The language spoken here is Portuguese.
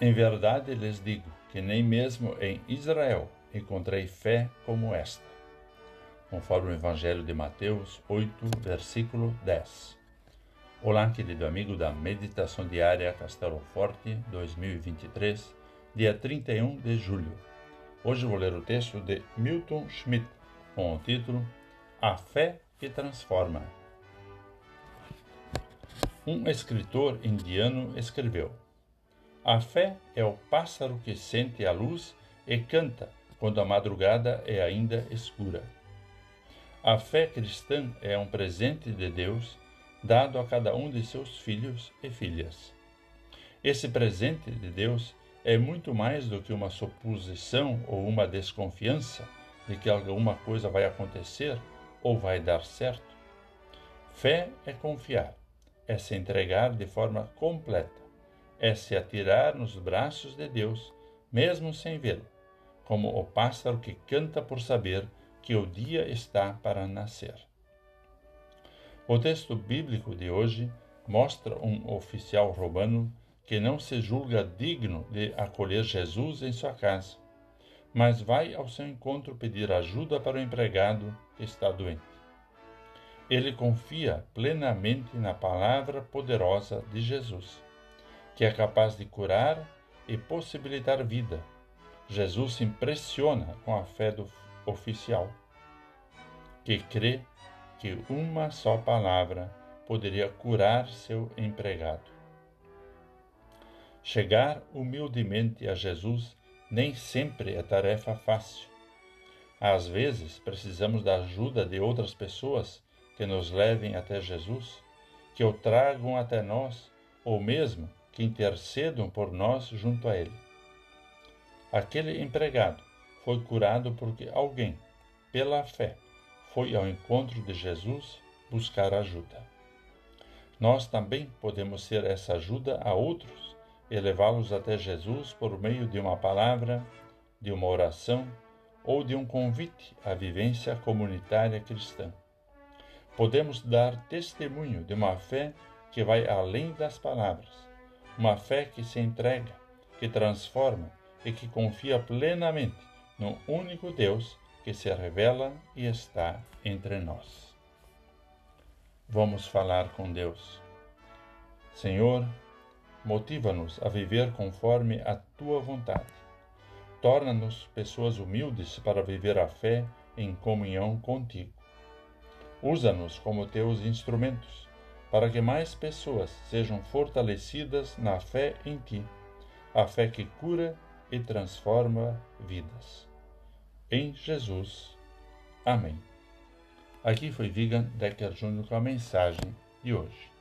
Em verdade lhes digo que nem mesmo em Israel encontrei fé como esta. Conforme o Evangelho de Mateus 8, versículo 10. Olá, querido amigo da Meditação Diária Castelo Forte 2023, dia 31 de julho. Hoje vou ler o texto de Milton Schmidt com o título A Fé que Transforma. Um escritor indiano escreveu: A fé é o pássaro que sente a luz e canta quando a madrugada é ainda escura. A fé cristã é um presente de Deus dado a cada um de seus filhos e filhas. Esse presente de Deus é muito mais do que uma suposição ou uma desconfiança de que alguma coisa vai acontecer ou vai dar certo. Fé é confiar, é se entregar de forma completa, é se atirar nos braços de Deus, mesmo sem vê-lo, como o pássaro que canta por saber que o dia está para nascer. O texto bíblico de hoje mostra um oficial romano que não se julga digno de acolher Jesus em sua casa, mas vai ao seu encontro pedir ajuda para o empregado que está doente. Ele confia plenamente na palavra poderosa de Jesus, que é capaz de curar e possibilitar vida. Jesus se impressiona com a fé do oficial, que crê que uma só palavra poderia curar seu empregado. Chegar humildemente a Jesus nem sempre é tarefa fácil. Às vezes precisamos da ajuda de outras pessoas que nos levem até Jesus, que o tragam até nós, ou mesmo que intercedam por nós junto a Ele. Aquele empregado foi curado porque alguém, pela fé, foi ao encontro de Jesus buscar ajuda. Nós também podemos ser essa ajuda a outros e levá-los até Jesus por meio de uma palavra, de uma oração ou de um convite à vivência comunitária cristã. Podemos dar testemunho de uma fé que vai além das palavras, uma fé que se entrega, que transforma e que confia plenamente no único Deus que se revela e está entre nós. Vamos falar com Deus. Senhor, motiva-nos a viver conforme a tua vontade. Torna-nos pessoas humildes para viver a fé em comunhão contigo. Usa-nos como teus instrumentos, para que mais pessoas sejam fortalecidas na fé em ti, a fé que cura e transforma vidas em Jesus. Amém. Aqui foi Vigan Decker Jr. com a mensagem de hoje.